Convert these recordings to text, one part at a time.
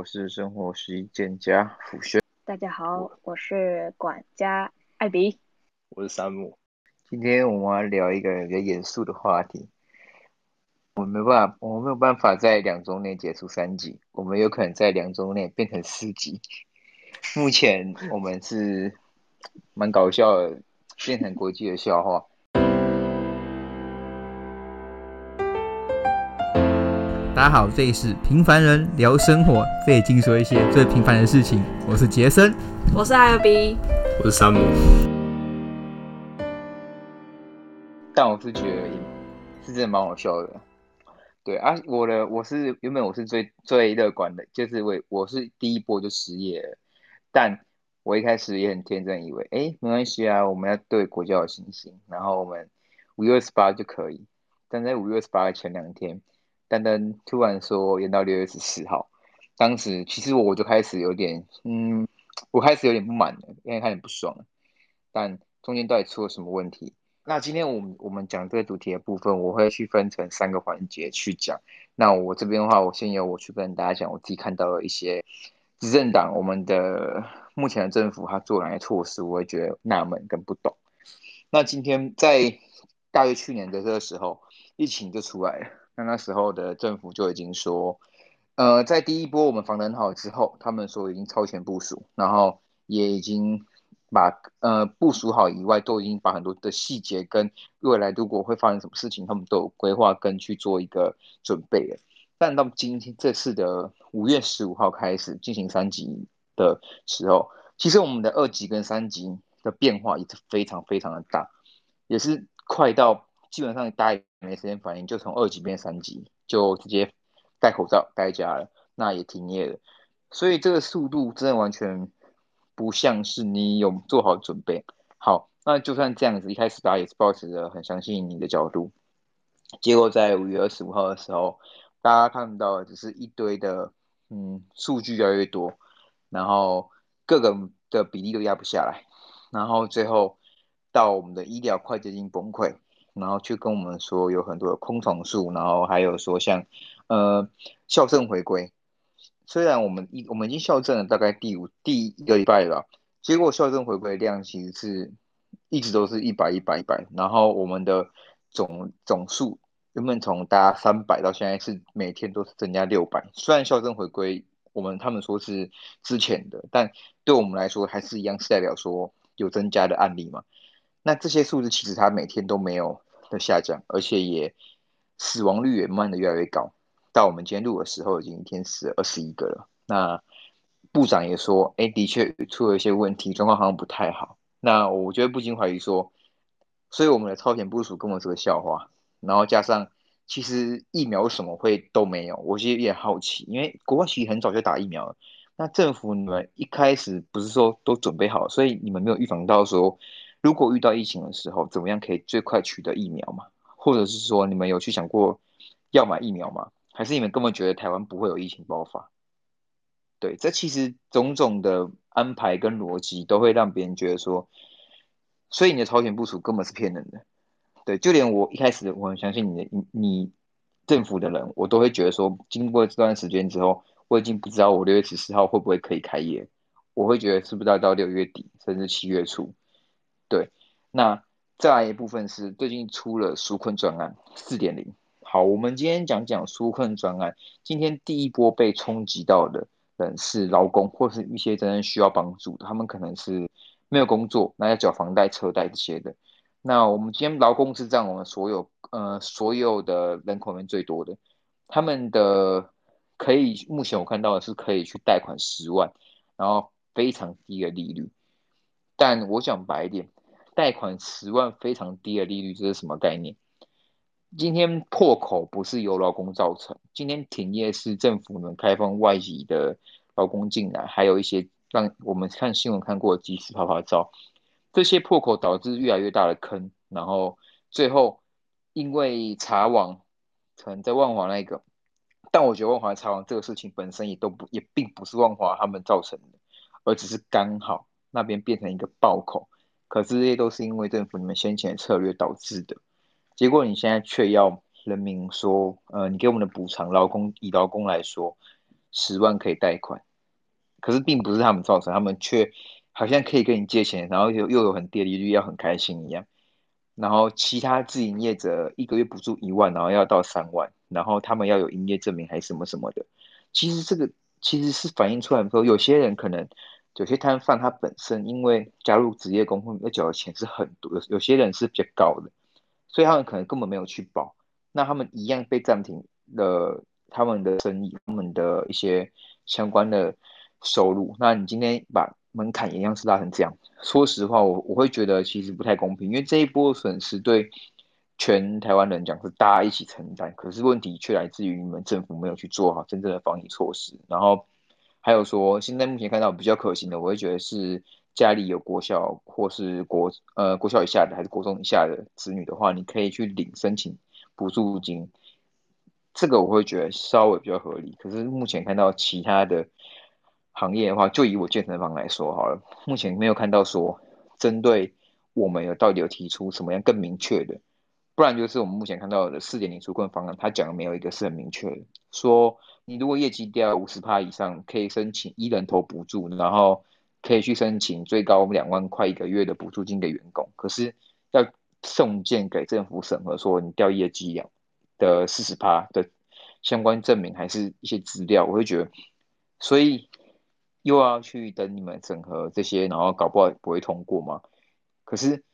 我是生活实践家辅轩。大家好，我是管家艾比。我是山姆。今天我们要聊一个比较严肃的话题。我们没办法，我们没有办法在两周内结束三集，我们有可能在两周内变成四集。目前我们是蛮搞笑的，变成国际的笑话。大家好，这里是平凡人聊生活，这里尽说一些最平凡的事情。我是杰森，我是艾比，我是山姆。但我是觉得是真的蛮好笑的。对啊，我的我是原本我是最最乐观的，就是我我是第一波就失业了，但我一开始也很天真，以为哎没关系啊，我们要对国家有信心，然后我们五月二十八就可以。但在五月二十八的前两天。丹丹突然说延到六月十四号，当时其实我我就开始有点，嗯，我开始有点不满了，因为开始不爽。但中间到底出了什么问题？那今天我们我们讲这个主题的部分，我会去分成三个环节去讲。那我这边的话，我先由我去跟大家讲我自己看到的一些执政党，我们的目前的政府他做哪些措施，我会觉得纳闷跟不懂。那今天在大约去年的这个时候，疫情就出来了。那那时候的政府就已经说，呃，在第一波我们防得好之后，他们说已经超前部署，然后也已经把呃部署好以外，都已经把很多的细节跟未来如果会发生什么事情，他们都有规划跟去做一个准备了。但到今天这次的五月十五号开始进行三级的时候，其实我们的二级跟三级的变化也是非常非常的大，也是快到。基本上大没时间反应，就从二级变三级，就直接戴口罩待家了，那也停业了。所以这个速度真的完全不像是你有做好准备。好，那就算这样子，一开始大家也是抱持着很相信你的角度，结果在五月二十五号的时候，大家看到的只是一堆的嗯数据越来越多，然后各个的比例都压不下来，然后最后到我们的医疗快接近崩溃。然后去跟我们说有很多的空床数，然后还有说像，呃，校正回归。虽然我们一我们已经校正了大概第五第一个礼拜了，结果校正回归的量其实是一直都是一百一百一百。然后我们的总总数原本从大家三百到现在是每天都是增加六百。虽然校正回归我们他们说是之前的，但对我们来说还是一样是代表说有增加的案例嘛。那这些数字其实它每天都没有的下降，而且也死亡率也慢的越来越高。到我们今天录的时候，已经一天死二十一个了。那部长也说，哎，的确出了一些问题，状况好像不太好。那我觉得不禁怀疑说，所以我们的超前部署根本是个笑话。然后加上，其实疫苗什么会都没有？我其实有点好奇，因为国外其实很早就打疫苗了。那政府你们一开始不是说都准备好，所以你们没有预防到说。如果遇到疫情的时候，怎么样可以最快取得疫苗吗？或者是说，你们有去想过要买疫苗吗？还是你们根本觉得台湾不会有疫情爆发？对，这其实种种的安排跟逻辑都会让别人觉得说，所以你的超前部署根本是骗人的。对，就连我一开始我很相信你的，你政府的人，我都会觉得说，经过这段时间之后，我已经不知道我六月十四号会不会可以开业，我会觉得是不是要到六月底，甚至七月初。对，那再来一部分是最近出了纾困专案四点零。好，我们今天讲讲纾困专案。今天第一波被冲击到的人是劳工，或是一些真正需要帮助的，他们可能是没有工作，那要缴房贷、车贷这些的。那我们今天劳工是占我们所有呃所有的人口里面最多的，他们的可以目前我看到的是可以去贷款十万，然后非常低的利率。但我讲白一点。贷款十万非常低的利率，这是什么概念？今天破口不是由劳工造成，今天停业是政府能开放外籍的劳工进来，还有一些让我们看新闻看过的即时趴趴照，这些破口导致越来越大的坑，然后最后因为查网可能在万华那个，但我觉得万华查网这个事情本身也都不也并不是万华他们造成的，而只是刚好那边变成一个爆口。可是这些都是因为政府你们先前策略导致的，结果你现在却要人民说，呃，你给我们的补偿，劳工以劳工来说，十万可以贷款，可是并不是他们造成，他们却好像可以跟你借钱，然后又又有很低利率，要很开心一样。然后其他自营业者一个月补助一万，然后要到三万，然后他们要有营业证明还是什么什么的。其实这个其实是反映出来说，有些人可能有些摊贩他本身因为加入职业工会要缴的钱是很多，有有些人是比较高的，所以他们可能根本没有去保，那他们一样被暂停了他们的生意，他们的一些相关的收入。那你今天把门槛一样是拉成这样，说实话，我我会觉得其实不太公平，因为这一波损失对全台湾人讲是大家一起承担，可是问题却来自于你们政府没有去做好真正的防疫措施。然后还有说，现在目前看到比较可行的，我会觉得是家里有国小或是国呃国小以下的还是国中以下的子女的话，你可以去领申请补助金，这个我会觉得稍微比较合理。可是目前看到其他的。行业的话，就以我健身房来说好了，目前没有看到说针对我们有到底有提出什么样更明确的，不然就是我们目前看到的四点零纾困方案，他讲的没有一个是很明确的，说你如果业绩掉五十趴以上，可以申请一人头补助，然后可以去申请最高两万块一个月的补助金给员工，可是要送件给政府审核，说你掉业绩了的四十趴的相关证明还是一些资料，我会觉得，所以。又要去等你们审核这些，然后搞不好不会通过吗？可是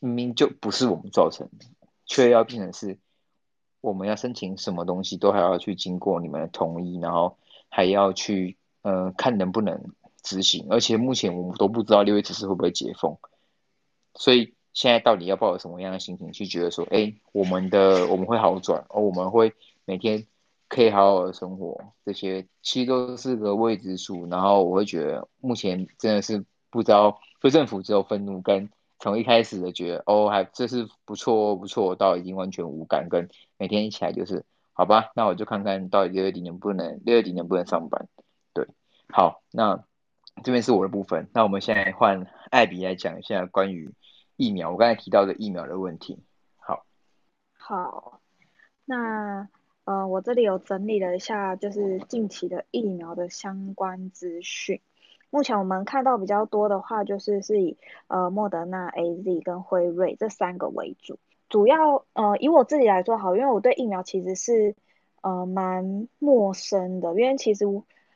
明明就不是我们造成的，却要变成是我们要申请什么东西都还要去经过你们的同意，然后还要去呃看能不能执行。而且目前我们都不知道六月十四会不会解封，所以现在到底要抱有什么样的心情去觉得说，哎，我们的我们会好转，而我们会每天。可以好好的生活，这些其实都是个未知数。然后我会觉得，目前真的是不知道，非政府只有愤怒，跟从一开始的觉得哦，还这是不错不错，到已经完全无感，跟每天一起来就是好吧，那我就看看到底六月底能不能六月底能不能上班。对，好，那这边是我的部分。那我们现在换艾比来讲一下关于疫苗，我刚才提到的疫苗的问题。好，好，那。呃，我这里有整理了一下，就是近期的疫苗的相关资讯。目前我们看到比较多的话，就是是以呃莫德纳、AZ 跟辉瑞这三个为主。主要呃以我自己来说好，因为我对疫苗其实是呃蛮陌生的，因为其实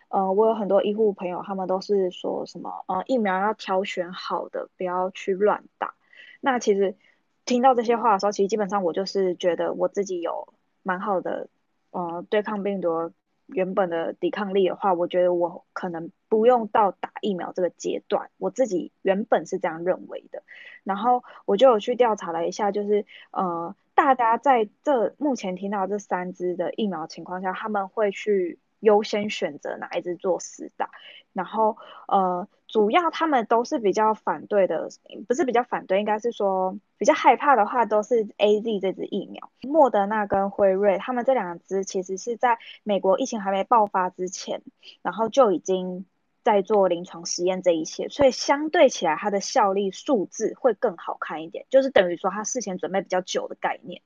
呃我有很多医护朋友，他们都是说什么呃疫苗要挑选好的，不要去乱打。那其实听到这些话的时候，其实基本上我就是觉得我自己有蛮好的。呃，对抗病毒原本的抵抗力的话，我觉得我可能不用到打疫苗这个阶段，我自己原本是这样认为的。然后我就有去调查了一下，就是呃，大家在这目前听到这三支的疫苗情况下，他们会去优先选择哪一支做施打，然后呃。主要他们都是比较反对的，不是比较反对，应该是说比较害怕的话，都是 AZ 这支疫苗。莫德纳跟辉瑞，他们这两支其实是在美国疫情还没爆发之前，然后就已经在做临床实验这一些，所以相对起来，它的效力数字会更好看一点，就是等于说它事前准备比较久的概念。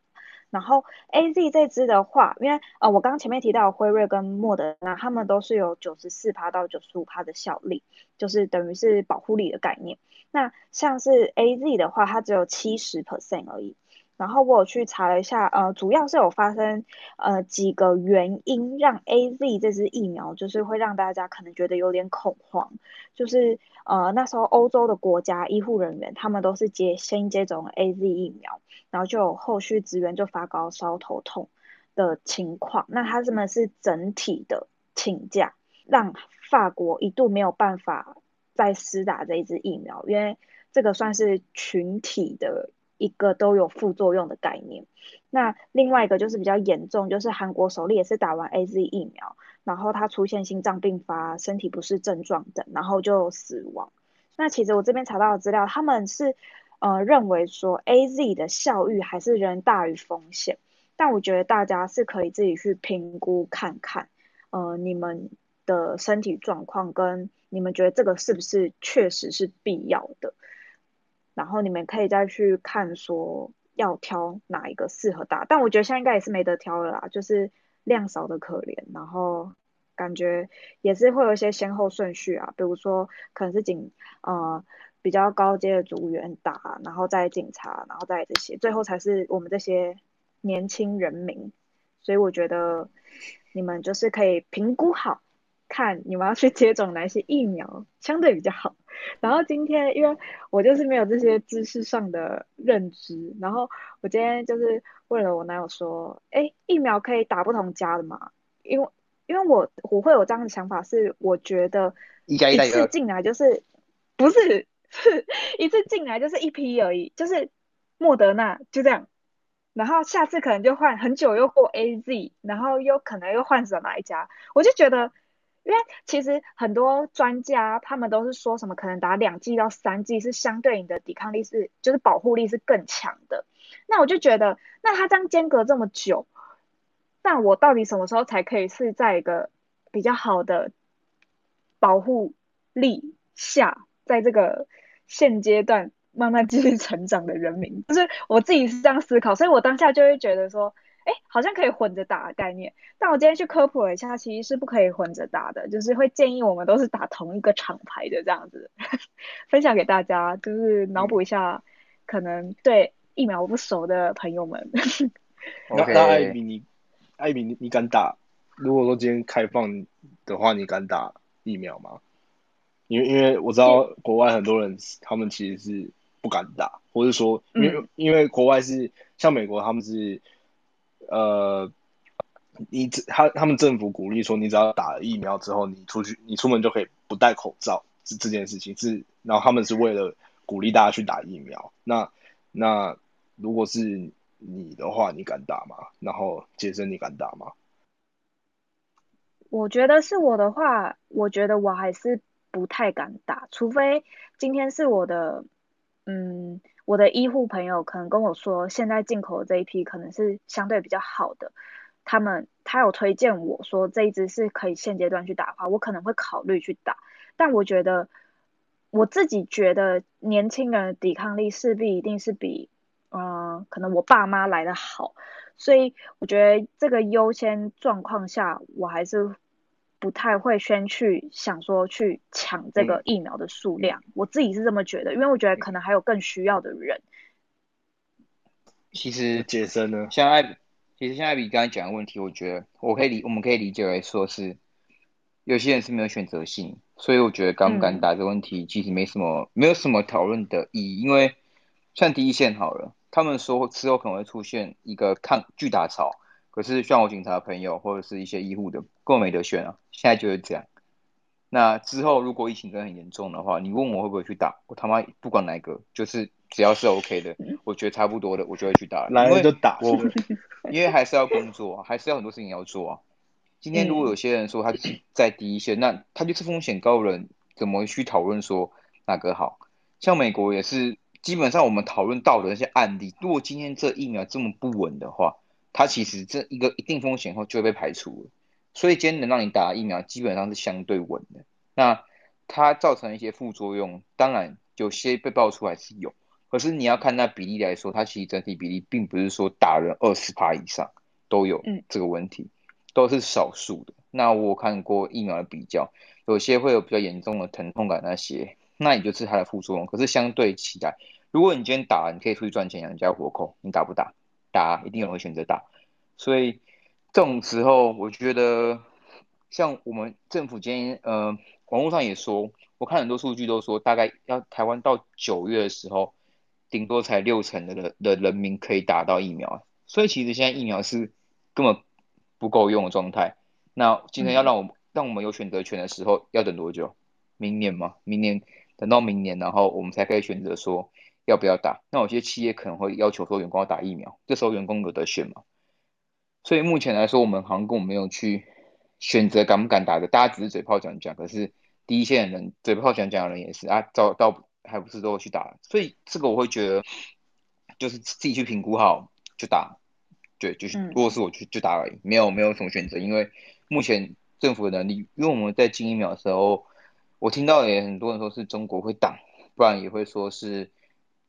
然后 A Z 这支的话，因为呃我刚刚前面提到辉瑞跟莫德纳，他们都是有九十四趴到九十五趴的效力，就是等于是保护力的概念。那像是 A Z 的话，它只有七十 percent 而已。然后我有去查了一下，呃，主要是有发生呃几个原因让 A Z 这支疫苗就是会让大家可能觉得有点恐慌，就是呃那时候欧洲的国家医护人员他们都是接先接种 A Z 疫苗，然后就有后续职员就发高烧头痛的情况，那他们是整体的请假，让法国一度没有办法再施打这一支疫苗，因为这个算是群体的。一个都有副作用的概念，那另外一个就是比较严重，就是韩国首例也是打完 AZ 疫苗，然后他出现心脏病发、身体不适症状等，然后就死亡。那其实我这边查到的资料，他们是呃认为说 AZ 的效率还是仍大于风险，但我觉得大家是可以自己去评估看看，呃你们的身体状况跟你们觉得这个是不是确实是必要的。然后你们可以再去看说要挑哪一个适合打，但我觉得现在应该也是没得挑了啦，就是量少的可怜，然后感觉也是会有一些先后顺序啊，比如说可能是警呃比较高阶的组员打，然后再警察，然后再这些，最后才是我们这些年轻人民。所以我觉得你们就是可以评估好，看你们要去接种哪些疫苗 相对比较好。然后今天因为我就是没有这些知识上的认知，然后我今天就是问了我男友说，哎，疫苗可以打不同家的吗？因为因为我我会有这样的想法，是我觉得一次进来就是不是是 一次进来就是一批而已，就是莫德纳就这样，然后下次可能就换很久又过 AZ，然后又可能又换成哪一家，我就觉得。因为其实很多专家他们都是说什么可能打两剂到三剂是相对应的抵抗力是就是保护力是更强的，那我就觉得那他这样间隔这么久，那我到底什么时候才可以是在一个比较好的保护力下，在这个现阶段慢慢继续成长的人民，就是我自己是这样思考，所以我当下就会觉得说。哎，好像可以混着打的概念，但我今天去科普了一下，其实是不可以混着打的，就是会建议我们都是打同一个厂牌的这样子，分享给大家，就是脑补一下，可能对疫苗不熟的朋友们。那那艾比你，艾比你你敢打？如果说今天开放的话，你敢打疫苗吗？因为因为我知道国外很多人他们其实是不敢打，或者说因为、嗯、因为国外是像美国他们是。呃，你他他们政府鼓励说，你只要打了疫苗之后，你出去你出门就可以不戴口罩，这这件事情是，然后他们是为了鼓励大家去打疫苗。那那如果是你的话，你敢打吗？然后杰森，你敢打吗？我觉得是我的话，我觉得我还是不太敢打，除非今天是我的，嗯。我的医护朋友可能跟我说，现在进口的这一批可能是相对比较好的，他们他有推荐我说这一支是可以现阶段去打的话，我可能会考虑去打。但我觉得我自己觉得年轻人的抵抗力势必一定是比嗯、可能我爸妈来的好，所以我觉得这个优先状况下，我还是。不太会先去想说去抢这个疫苗的数量，嗯，我自己是这么觉得，因为我觉得可能还有更需要的人。其实杰森呢，像艾比，其实像艾比刚才讲的问题，我觉得我可以理，我们可以理解为说是有些人是没有选择性，所以我觉得敢不敢打这个问题其实没什么，嗯，没有什么讨论的意义，因为像第一线好了，他们说之后可能会出现一个抗巨大潮。可是像我警察朋友或者是一些医护的，根本没得选啊！现在就是这样。那之后如果疫情真的很严重的话，你问我会不会去打？我他妈不管哪一个，就是只要是 OK 的，我觉得差不多的，我就会去打。来了就打。我因为还是要工作，还是要很多事情要做啊。今天如果有些人说他在第一线，那他就是风险高人，怎么去讨论说哪个好？像美国也是，基本上我们讨论到的那些案例，如果今天这疫苗这么不稳的话。它其实这一个一定风险后就会被排除了，所以今天能让你打疫苗基本上是相对稳的。那它造成一些副作用，当然有些被爆出来是有，可是你要看那比例来说，它其实整体比例并不是说打人二十趴以上都有这个问题，都是少数的。那我看过疫苗的比较，有些会有比较严重的疼痛感那些，那也就是它的副作用。可是相对起来，如果你今天打，你可以出去赚钱养家活口，你打不打？打一定有人会选择打，所以这种时候，我觉得像我们政府今天呃，网络上也说，我看很多数据都说，大概要台湾到九月的时候，顶多才六成的人的人民可以打到疫苗，所以其实现在疫苗是根本不够用的状态。那今天要让我们、嗯、让我们有选择权的时候，要等多久？明年吗？明年等到明年，然后我们才可以选择说。要不要打？那有些企业可能会要求说员工要打疫苗，这时候员工有得选嘛？所以目前来说，我们航空没有去选择敢不敢打的，大家只是嘴炮讲讲。可是第一线的人嘴炮讲讲的人也是啊，到到还不是都会去打？所以这个我会觉得，就是自己去评估好就打，对，就是如果是我去就打而已，没有没有什么选择。因为目前政府的能力，因为我们在进疫苗的时候，我听到也很多人说是中国会挡，不然也会说是。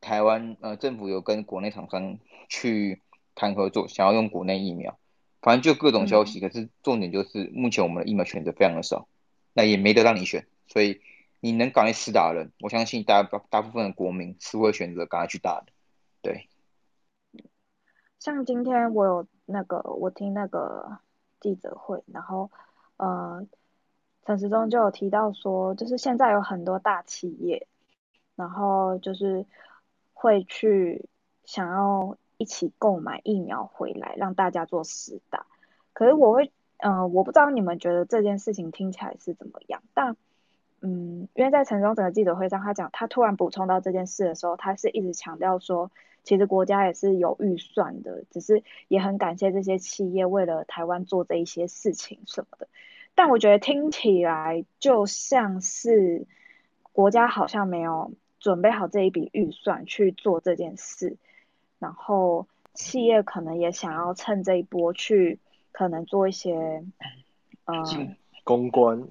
台湾呃政府有跟国内厂商去谈合作，想要用国内疫苗，反正就各种消息。嗯、可是重点就是，目前我们的疫苗选择非常的少，那也没得让你选，所以你能赶快施打的人，我相信大大部分的国民是会选择赶快去打的。对，像今天我有那个，我听那个记者会，然后呃，陈时中就有提到说，就是现在有很多大企业，然后就是会去想要。一起购买疫苗回来，让大家做施打。可是我会，嗯、我不知道你们觉得这件事情听起来是怎么样。但，嗯，因为在陈忠整个记者会上，他讲他突然补充到这件事的时候，他是一直强调说，其实国家也是有预算的，只是也很感谢这些企业为了台湾做这一些事情什么的。但我觉得听起来就像是国家好像没有准备好这一笔预算去做这件事。然后企业可能也想要趁这一波去，可能做一些，嗯，公关，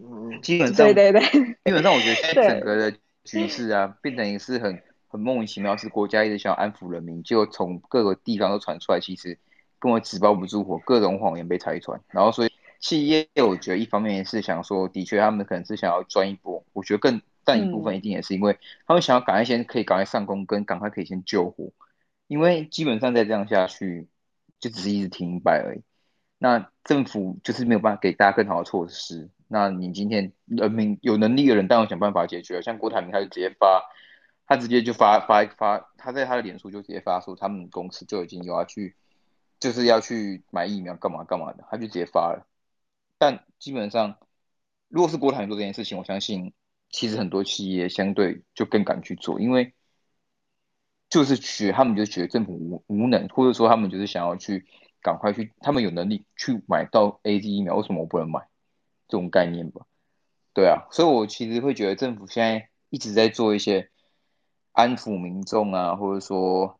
基本上，对对对，基本上我觉得现在整个的局势啊，变成也是很很莫名其妙，是国家一直想要安抚人民，就从各个地方都传出来，其实根本纸包不住火，各种谎言被拆穿，然后所以企业我觉得一方面也是想说，的确他们可能是想要赚一波，我觉得更但一部分一定也是因为他们想要赶快先可以赶快上工，跟赶快可以先救火。因为基本上再这样下去，就只是一直停摆而已。那政府就是没有办法给大家更好的措施。那你今天人民有能力的人，当然想办法解决。像郭台铭，他就直接发，他直接就发发发，他在他的脸书就直接发说，他们公司就已经有要去，就是要去买疫苗，干嘛干嘛的，他就直接发了。但基本上，如果是郭台铭做这件事情，我相信其实很多企业相对就更敢去做，因为。就是觉他们就觉得政府无无能，或者说他们就是想要去赶快去，他们有能力去买到 AZ 疫苗，为什么我不能买？这种概念吧。对啊，所以我其实会觉得政府现在一直在做一些安抚民众啊，或者说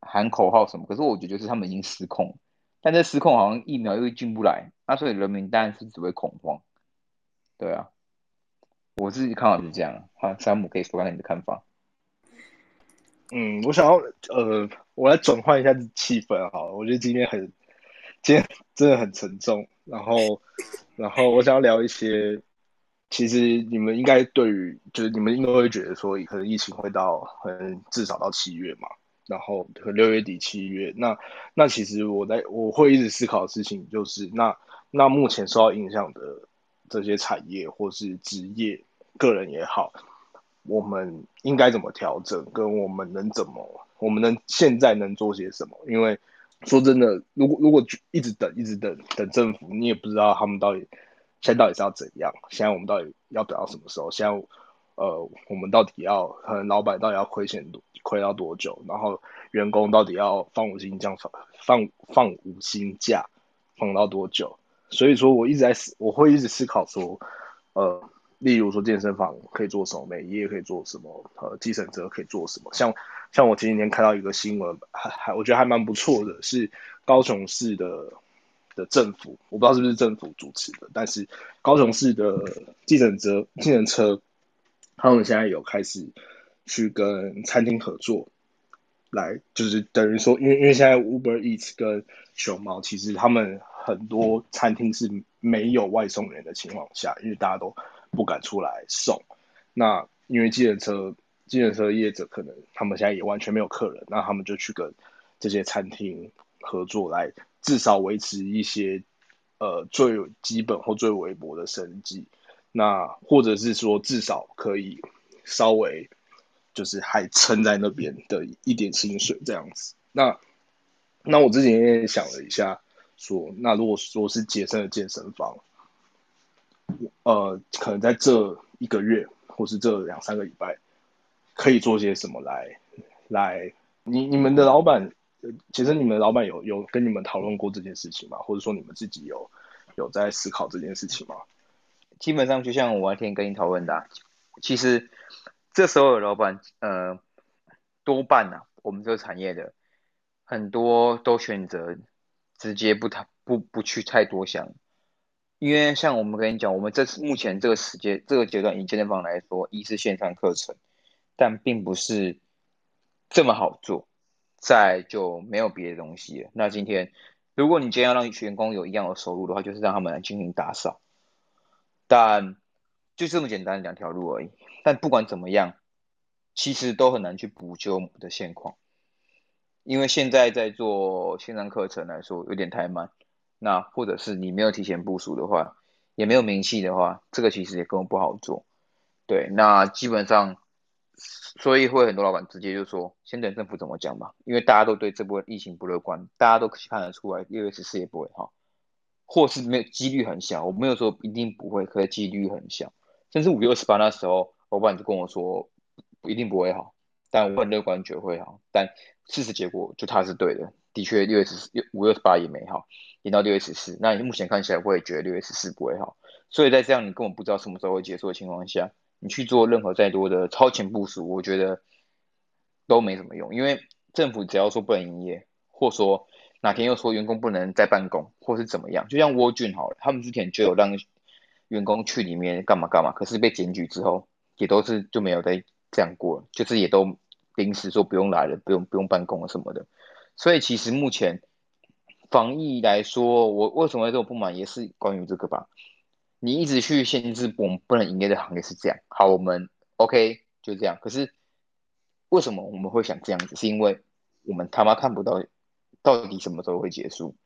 喊口号什么。可是我觉得就是他们已经失控，但这失控好像疫苗又进不来，那所以人民当然是只会恐慌。对啊，我自己看法是这样。好，山姆可以说看看你的看法。嗯，我想要呃，我来转换一下气氛好。我觉得今天很，今天真的很沉重。然后，然后我想要聊一些，其实你们应该对于，就是你们应该会觉得说，可能疫情会到，可能至少到七月嘛。然后，可能六月底七月，那那其实我在我会一直思考的事情就是，那那目前受到影响的这些产业或是职业，个人也好。我们应该怎么调整？跟我们能怎么？我们能现在能做些什么？因为说真的，如果如果一直等，一直等等政府，你也不知道他们到底现在到底是要怎样。现在我们到底要等到什么时候？现在呃，我们到底要可能老板到底要亏钱多亏到多久？然后员工到底要放五星假放放放五星假放到多久？所以说我一直在思，我会一直思考说，呃。例如说健身房可以做什么，美业可以做什么，呃，计程车可以做什么？像像我前几天看到一个新闻，还还我觉得还蛮不错的，是高雄市的的政府，我不知道是不是政府主持的，但是高雄市的计程车计程车，他们现在有开始去跟餐厅合作，来就是等于说，因为因为现在 Uber Eats 跟熊猫，其实他们很多餐厅是没有外送员的情况下，因为大家都。不敢出来送，那因为计程车、计程车业者可能他们现在也完全没有客人，那他们就去跟这些餐厅合作，来至少维持一些呃最基本或最微薄的生计，那或者是说至少可以稍微就是还撑在那边的一点薪水这样子。那那我之前也想了一下说，那如果说是杰森的健身房。呃，可能在这一个月或是这两三个礼拜，可以做些什么来来？你你们的老板，其实你们的老板有有跟你们讨论过这件事情吗？或者说你们自己有有在思考这件事情吗？基本上就像我那天跟你讨论的，其实这时候的老板，呃，多半呢，我们这个产业的很多都选择直接不谈不不去太多想。因为像我们跟你讲，我们这次目前这个时间这个阶段，以健身房来说，一是线上课程，但并不是这么好做，再就没有别的东西了。那今天如果你今天要让员工有一样的收入的话，就是让他们来进行打扫。但就这么简单两条路而已。但不管怎么样，其实都很难去补救我们的现况，因为现在在做线上课程来说有点太慢。那或者是你没有提前部署的话，也没有名气的话，这个其实也根本不好做。对，那基本上，所以会很多老板直接就说，先等政府怎么讲吧，因为大家都对这波疫情不乐观，大家都看得出来六月十四也不会好，或是没有几率很小，我没有说一定不会，可是几率很小。甚至五月二十八那时候，老板就跟我说，一定不会好，但我很乐观觉得会好，但事实结果就他是对的，的确六月十四、五月十八也没好。延到六月十四，那你目前看起来会觉得六月十四不会好，所以在这样你根本不知道什么时候会结束的情况下，你去做任何再多的超前部署，我觉得都没什么用，因为政府只要说不能营业，或说哪天又说员工不能再办公，或是怎么样，就像沃郡好了，他们之前就有让员工去里面干嘛干嘛，可是被检举之后，也都是就没有再这样过了，就是也都临时说不用来了，不用不用办公了什么的，所以其实目前。防疫来说，我为什么会这么不满，也是关于这个吧。你一直去限制我们不能营业的行业是这样，好，我们 OK 就这样。可是为什么我们会想这样子？是因为我们他妈看不到到底什么时候会结束。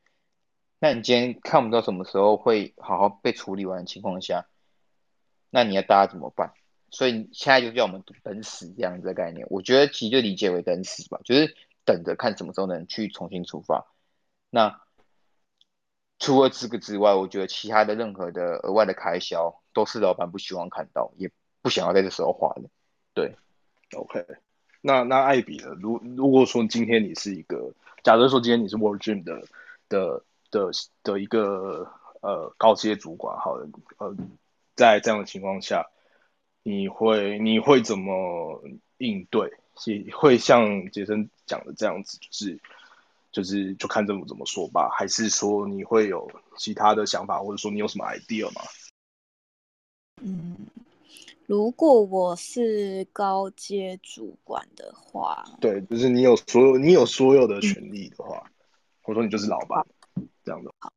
那你今天看不到什么时候会好好被处理完的情况下，那你要大家怎么办？所以现在就叫我们等死这样子的概念。我觉得其实就理解为等死吧，就是等着看什么时候能去重新出发。那除了这个之外，我觉得其他的任何的额外的开销都是老板不希望看到，也不想要在这时候花的。对，OK 那。那艾比呢？如如果说今天你是一个，假设说今天你是 World Gym 的的的的一个呃高阶主管，好了，呃，在这样的情况下，你会你会怎么应对？会像杰森讲的这样子，就是。就是就看政府怎么说吧，还是说你会有其他的想法，或者说你有什么 idea 吗？嗯，如果我是高阶主管的话，对，就是你有所有你有所有的权利的话，嗯、或者说你就是老板这样的。好，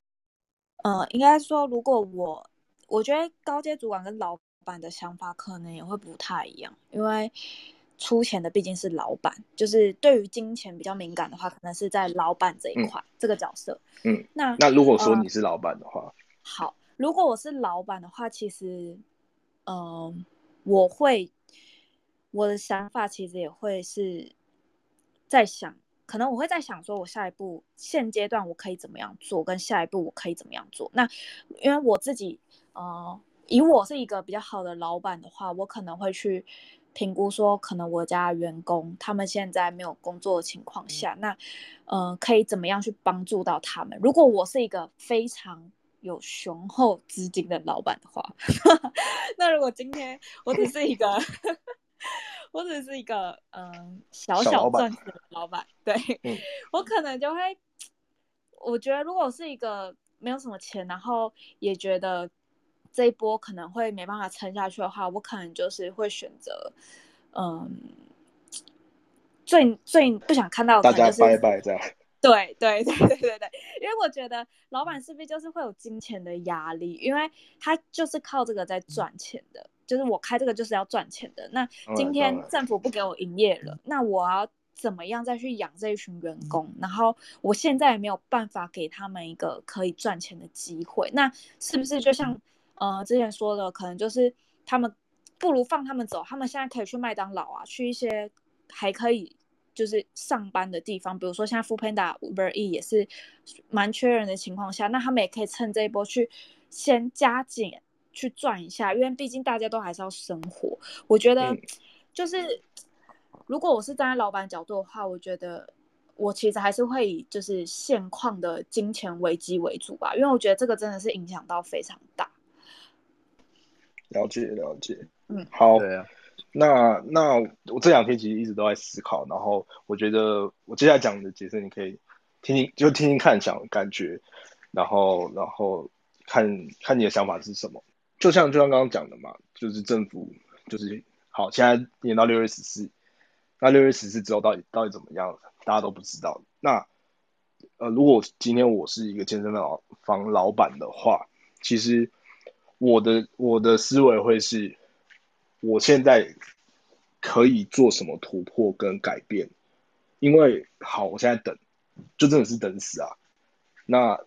呃，应该说，如果我我觉得高阶主管跟老板的想法可能也会不太一样，因为。出钱的毕竟是老板，就是对于金钱比较敏感的话，可能是在老板这一块、嗯、这个角色。嗯，那那如果说你是老板的话、呃，好，如果我是老板的话，其实，嗯、呃，我会我的想法其实也会是在想，可能我会在想，说我下一步现阶段我可以怎么样做，跟下一步我可以怎么样做。那因为我自己，呃，以我是一个比较好的老板的话，我可能会去。评估说，可能我家员工他们现在没有工作的情况下，那，呃，可以怎么样去帮助到他们？如果我是一个非常有雄厚资金的老板的话，那如果今天我只是一个，我只是一个嗯、呃、小小赚钱的老板，对、嗯、我可能就会，我觉得如果是一个没有什么钱，然后也觉得。这一波可能会没办法撑下去的话，我可能就是会选择，嗯，最最不想看到的可能就是大家拜拜这样。对对对对对对，因为我觉得老板势必就是会有金钱的压力，因为他就是靠这个在赚钱的，嗯、就是我开这个就是要赚钱的。那今天政府不给我营业了，嗯、那我要怎么样再去养这一群员工？嗯、然后我现在也没有办法给他们一个可以赚钱的机会，那是不是就像？呃，之前说的可能就是他们不如放他们走，他们现在可以去麦当劳啊，去一些还可以就是上班的地方，比如说现在 Foodpanda、Uber E 也是蛮缺人的情况下，那他们也可以趁这一波去先加紧去赚一下，因为毕竟大家都还是要生活。我觉得就是如果我是站在老板角度的话，我觉得我其实还是会以就是现况的金钱危机为主吧，因为我觉得这个真的是影响到非常大。了解了解，嗯，好，对啊，那那我这两天其实一直都在思考，然后我觉得我接下来讲的解释，你可以听听，就听听看，想感觉，然后然后看看你的想法是什么。就像就像刚刚讲的嘛，就是政府就是好，现在延到六月十四，那六月十四之后到底到底怎么样，大家都不知道。那呃，如果今天我是一个健身房房老板的话，其实我的我的思维会是，我现在可以做什么突破跟改变？因为好，我现在等，就真的是等死啊！那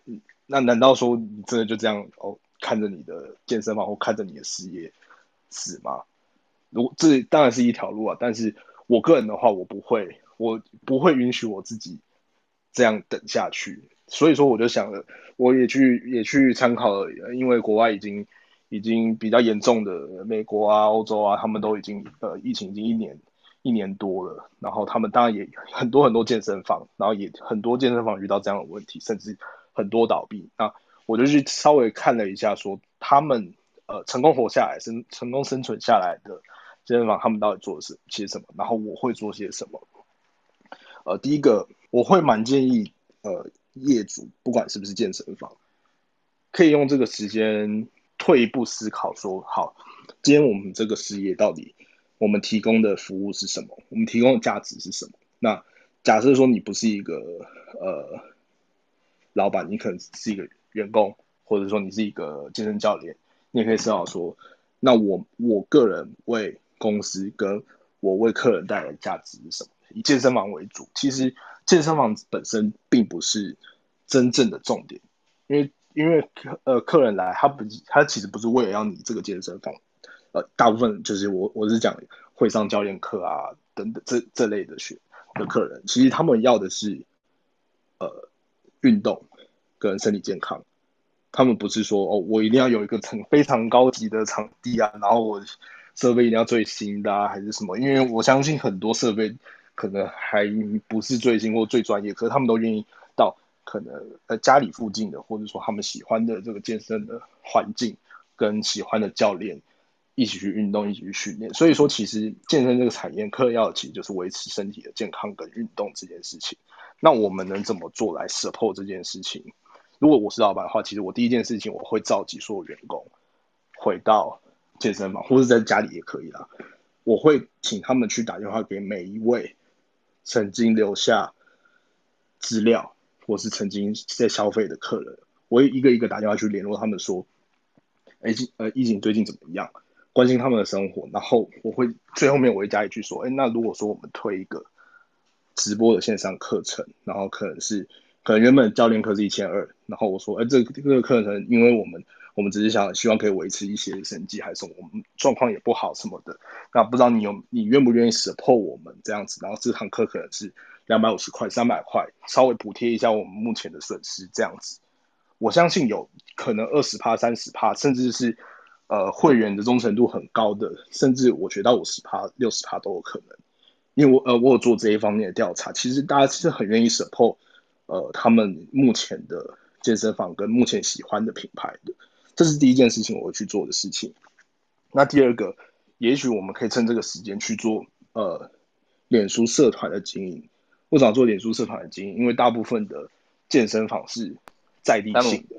那难道说你真的就这样哦，看着你的健身房或看着你的事业死吗？如这当然是一条路啊，但是我个人的话，我不会，我不会允许我自己这样等下去。所以说，我就想了，我也去也去参考了，因为国外已经已经比较严重的美国啊、欧洲啊，他们都已经呃疫情已经一年一年多了，然后他们当然也很多很多健身房，然后也很多健身房遇到这样的问题，甚至很多倒闭。那我就去稍微看了一下，说他们呃成功活下来、生成功生存下来的。健身房他们到底做的是些什么？然后我会做些什么？呃，第一个我会蛮建议呃业主，不管是不是健身房，可以用这个时间退一步思考说，好，今天我们这个事业到底我们提供的服务是什么？我们提供的价值是什么？那假设说你不是一个呃老板，你可能是一个员工，或者说你是一个健身教练，你也可以思考说，那我我个人为公司跟我为客人带来价值是什么？以健身房为主，其实健身房本身并不是真正的重点，因为因为客呃客人来，他不他其实不是为了要你这个健身房，呃大部分就是我我是讲会上教练课啊等等这这类的学的客人，其实他们要的是呃运动跟身体健康，他们不是说哦我一定要有一个很非常高级的场地啊，然后我。设备一定要最新的啊，还是什么？因为我相信很多设备可能还不是最新或最专业，可是他们都愿意可能呃家里附近的，或者说他们喜欢的这个健身的环境，跟喜欢的教练一起去运动，一起去训练。所以说，其实健身这个产业，客要其实就是维持身体的健康跟运动这件事情。那我们能怎么做来 support 这件事情？如果我是老板的话，其实我第一件事情我会召集所有员工回到。健身房，或者在家里也可以啦。我会请他们去打电话给每一位曾经留下资料或是曾经在消费的客人，我一个一个打电话去联络他们，说：“哎，呃，疫情最近怎么样？关心他们的生活。”然后我会最后面我会加一句说：“哎，那如果说我们推一个直播的线上课程，然后可能是可能原本教练课是一千二，然后我说：哎，这个这个课程因为我们。”我们只是想希望可以维持一些生计，还是我们状况也不好什么的。那不知道你有你愿不愿意 support 我们这样子？然后这堂课可能是两百五十块、三百块，稍微补贴一下我们目前的损失这样子。我相信有可能二十趴、三十趴，甚至是呃会员的忠诚度很高的，甚至我觉得五十趴、六十趴都有可能。因为我呃我有做这一方面的调查，其实大家是很愿意 support 呃他们目前的健身房跟目前喜欢的品牌的。这是第一件事情我会去做的事情。那第二个，也许我们可以趁这个时间去做呃，脸书社团的经营。为什么做脸书社团的经营？因为大部分的健身房是在地性的。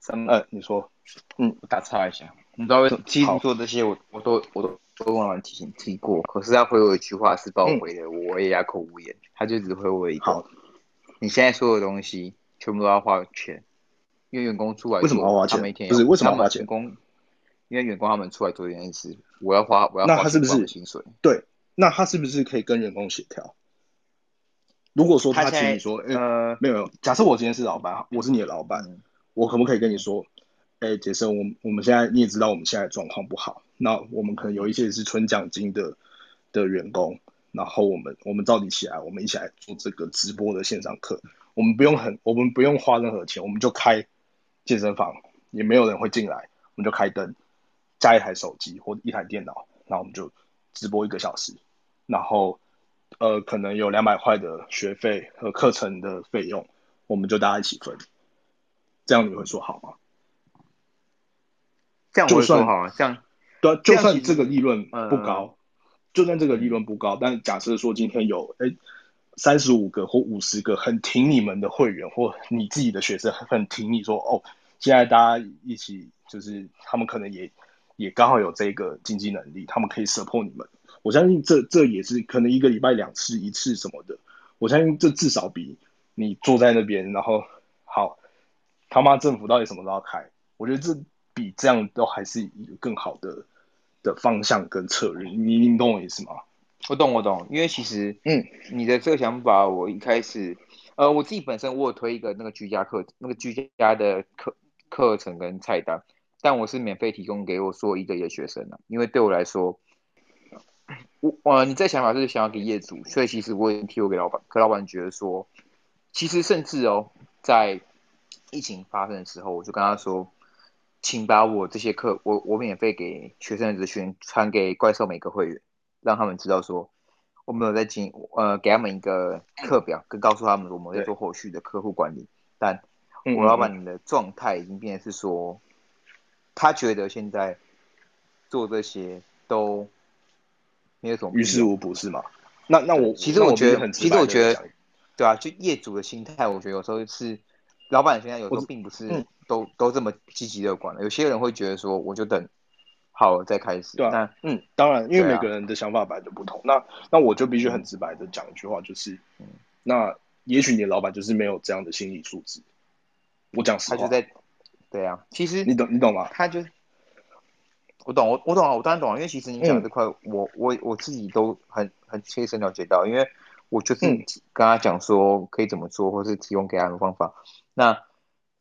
三呃，你说，嗯，我打岔一下，你知道为什么？其实做这些我我都我都都忘了提醒提过。可是他回我一句话是把我回的，嗯、我也哑口无言。他就只回我一个：好你现在所有东西全部都要花钱。因为员工出来，为什么要花钱？不是为什么要花钱？员工，因为员工他们出来做这件事，我要花，我要花那他是不是薪水？对，那他是不是可以跟员工协调？如果说他请你说，呃，没有没有，假设我今天是老板，我是你的老板，嗯、我可不可以跟你说，哎、欸，杰森，我我们现在你也知道我们现在状况不好，那我们可能有一些是存奖金的的员工，然后我们我们召集起来，我们一起来做这个直播的线上课，我们不用很，我们不用花任何钱，我们就开。健身房也没有人会进来，我们就开灯，加一台手机或一台电脑，然后我们就直播一个小时，然后呃可能有两百块的学费和课程的费用，我们就大家一起分，这样你会说好吗？这样我会说好啊，这样对，就算这个利润不高，就算这个利润不高，但假设说今天有哎。三十五个或五十个很挺你们的会员，或你自己的学生很挺你说哦，现在大家一起就是他们可能也也刚好有这个经济能力，他们可以 support 你们。我相信这这也是可能一个礼拜两次一次什么的，我相信这至少比你坐在那边，然后好，他妈政府到底什么时候要开？我觉得这比这样都还是一个更好的的方向跟策略。你你懂我意思吗？我懂，我懂，因为其实，嗯，你的这个想法，我一开始，呃，我自己本身我有推一个那个居家课，那个居家的课课程跟菜单，但我是免费提供给我所有一个一个学生的，因为对我来说，我，呃，你这想法是想要给业主，所以其实我已经提过给老板，可老板觉得说，其实甚至哦，在疫情发生的时候，我就跟他说，请把我这些课，我我免费给学生的资讯传给怪兽每个会员。让他们知道说，我们有在进，呃，给他们一个课表，跟告诉他们我们在做后续的客户管理。但我老板的状态已经变成是说，他觉得现在做这些都没有什么，于事无补，是吗？那那我其实我觉得，其实我觉得，对啊，就业主的心态，我觉得有时候是老板现在有时候并不是都都这么积极乐观的。有些人会觉得说，我就等。好了，再开始。对啊，嗯，当然，因为每个人的想法本来就不同。啊、那那我就必须很直白的讲一句话，就是，嗯、那也许你的老板就是没有这样的心理素质。我讲实话。他就在，对啊，其实你懂你懂吗？他就，我懂，我我懂啊，我当然懂啊。因为其实你讲的这块，嗯、我我我自己都很很切身了解到，因为我就是跟他讲说可以怎么做，或是提供给他的方法。那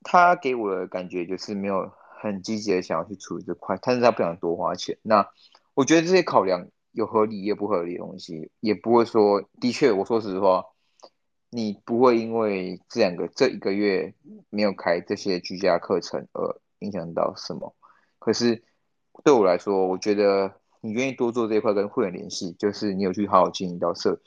他给我的感觉就是没有。很积极的想要去处理这块，但是他不想多花钱。那我觉得这些考量有合理也不合理的东西，也不会说，的确，我说实话，你不会因为这两个这一个月没有开这些居家课程而影响到什么。可是对我来说，我觉得你愿意多做这一块跟会员联系，就是你有去好好经营到社，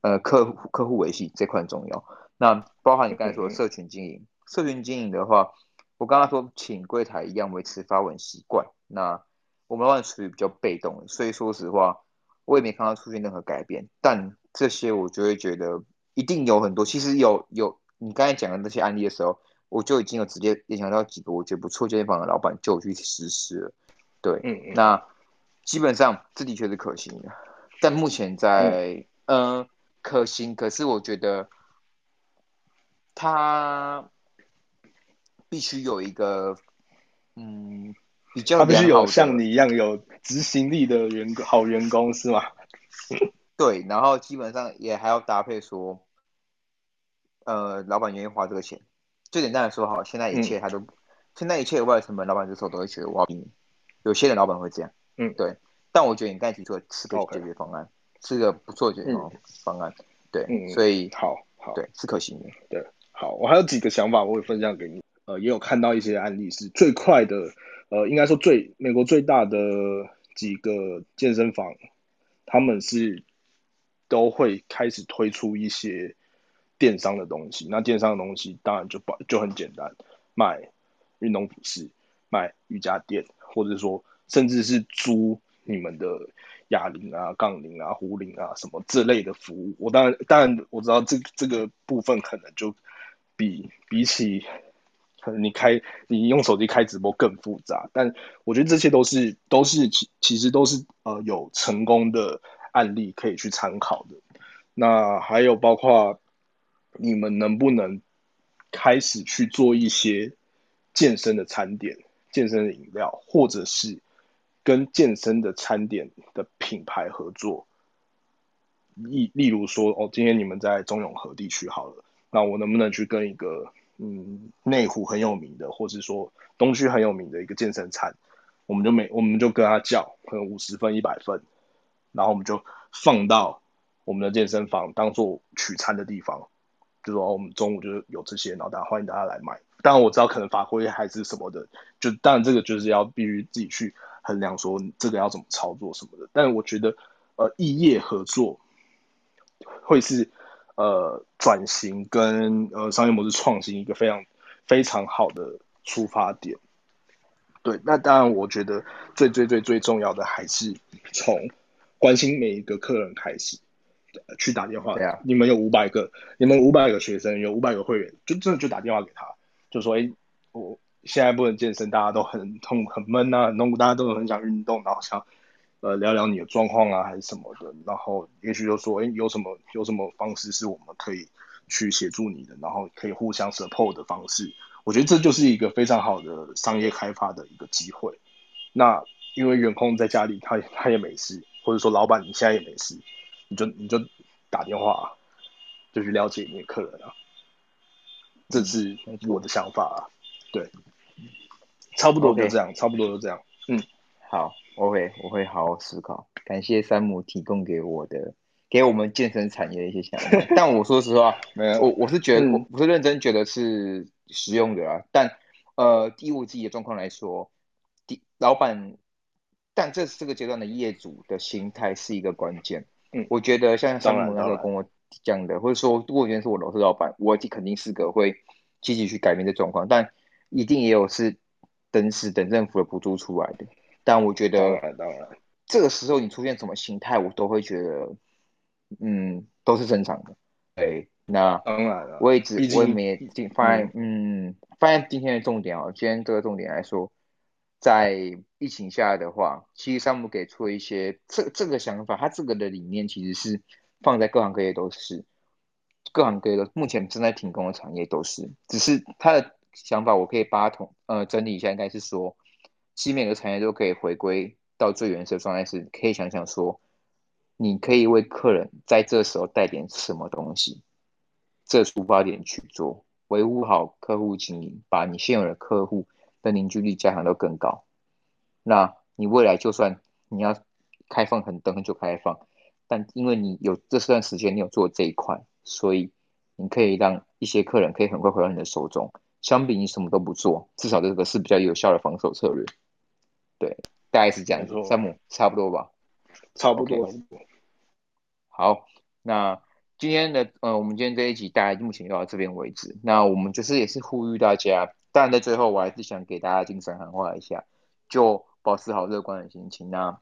呃，客户客户维系这块很重要。那包含你刚才说的社群经营，社群经营的话。我刚刚说，请柜台一样维持发文习惯。那我们老板属于比较被动，所以说实话，我也没看到出现任何改变。但这些我就会觉得一定有很多。其实有有你刚才讲的那些案例的时候，我就已经有直接联想到几个我觉得不错健身房的老板就去实施了。对，嗯嗯，那基本上这的确是可行的。但目前在嗯、呃、可行，可是我觉得他。必须有一个，嗯，比较他必须有像你一样有执行力的员工，好员工是吗？对，然后基本上也还要搭配说，呃，老板愿意花这个钱。最简单的说，好，现在一切他都，嗯、现在一切额外的成本，老板这时候都会觉得我要拼。有些人老板会这样，嗯，对。但我觉得你刚才提出的是个解决方案.是个不错的解决方案，嗯、对，嗯、所以好好对是可行的，对，好，我还有几个想法，我会分享给你。呃，也有看到一些案例是最快的，呃，应该说最美国最大的几个健身房，他们是都会开始推出一些电商的东西。那电商的东西当然就不就很简单，卖运动服饰、卖瑜伽垫，或者说甚至是租你们的哑铃啊、杠铃啊、壶铃啊什么这类的服务。我当然当然我知道这这个部分可能就比比起。你开你用手机开直播更复杂，但我觉得这些都是都是其其实都是呃有成功的案例可以去参考的。那还有包括你们能不能开始去做一些健身的餐点、健身的饮料，或者是跟健身的餐点的品牌合作？例例如说，哦，今天你们在中永和地区好了，那我能不能去跟一个？嗯，内湖很有名的，或是说东区很有名的一个健身餐，我们就每我们就跟他叫，可能五十份、一百份，然后我们就放到我们的健身房当做取餐的地方，就说我们中午就是有这些，然后大家欢迎大家来买。当然我知道可能法规还是什么的，就当然这个就是要必须自己去衡量说这个要怎么操作什么的。但我觉得呃，异业合作会是。呃，转型跟呃商业模式创新一个非常非常好的出发点。对，那当然，我觉得最最最最重要的还是从关心每一个客人开始，去打电话。你们有五百个，你们五百个学生，有五百个会员，就真的就打电话给他，就说：哎，我现在不能健身，大家都很痛很闷啊，很痛苦，大家都很想运动，然后想。呃，聊聊你的状况啊，还是什么的，然后也许就说，哎，有什么有什么方式是我们可以去协助你的，然后可以互相 support 的方式。我觉得这就是一个非常好的商业开发的一个机会。那因为员工在家里他他也没事，或者说老板你现在也没事，你就你就打电话、啊、就去了解你的客人啊。这是我的想法啊，对，差不多就这样.差不多就这样。嗯，好，OK，我会好好思考。感谢山姆提供给我的，给我们健身产业的一些想法。但我说实话，没有，我我是觉得，我我是认真觉得是实用的啊。但呃，以我自己的状况来说，第老板，但这是这个阶段的业主的心态是一个关键。嗯，我觉得像山姆那个跟我。讲的，或者说，如果原来是我老是老板，我肯定是个会积极去改变的状况，但一定也有是等死等政府的补助出来的。但我觉得，当然，当然，这个时候你出现什么心态，我都会觉得，嗯，都是正常的。对，那当然在疫情下的话，其实山姆给出了一些这这个想法，他这个的理念其实是。放在各行各业都是，各行各业的目前正在停工的产业都是，只是他的想法，我可以把它统呃整理一下，应该是说，其实每个产业都可以回归到最原始的状态，是可以想想说，你可以为客人在这时候带点什么东西，这出发点去做，维护好客户经营，把你现有的客户的凝聚力加强到更高，那你未来就算你要开放很等很久开放。但因为你有这段时间，你有做这一块，所以你可以让一些客人可以很快回到你的手中。相比你什么都不做，至少这个是比较有效的防守策略。对，大概是这样子。山姆，差不多吧？差不多。Okay. 好，那今天的呃，我们今天这一集大概目前就到这边为止。那我们就是也是呼吁大家，当然在最后我还是想给大家精神喊话一下，就保持好乐观的心情。那。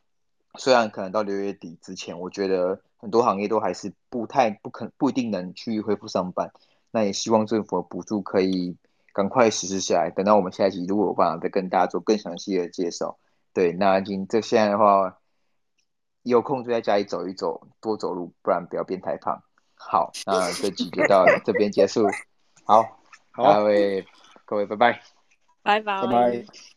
虽然可能到六月底之前，我觉得很多行业都还是不太不可不一定能去恢复上班。那也希望政府的补助可以赶快实施下来。等到我们下一集如果有办法再跟大家做更详细的介绍。对，那今这现在的话，有空就在家里走一走，多走路，不然不要变太胖。好，那这集就到这边结束。好，好，各位各位，拜拜，拜拜，拜拜。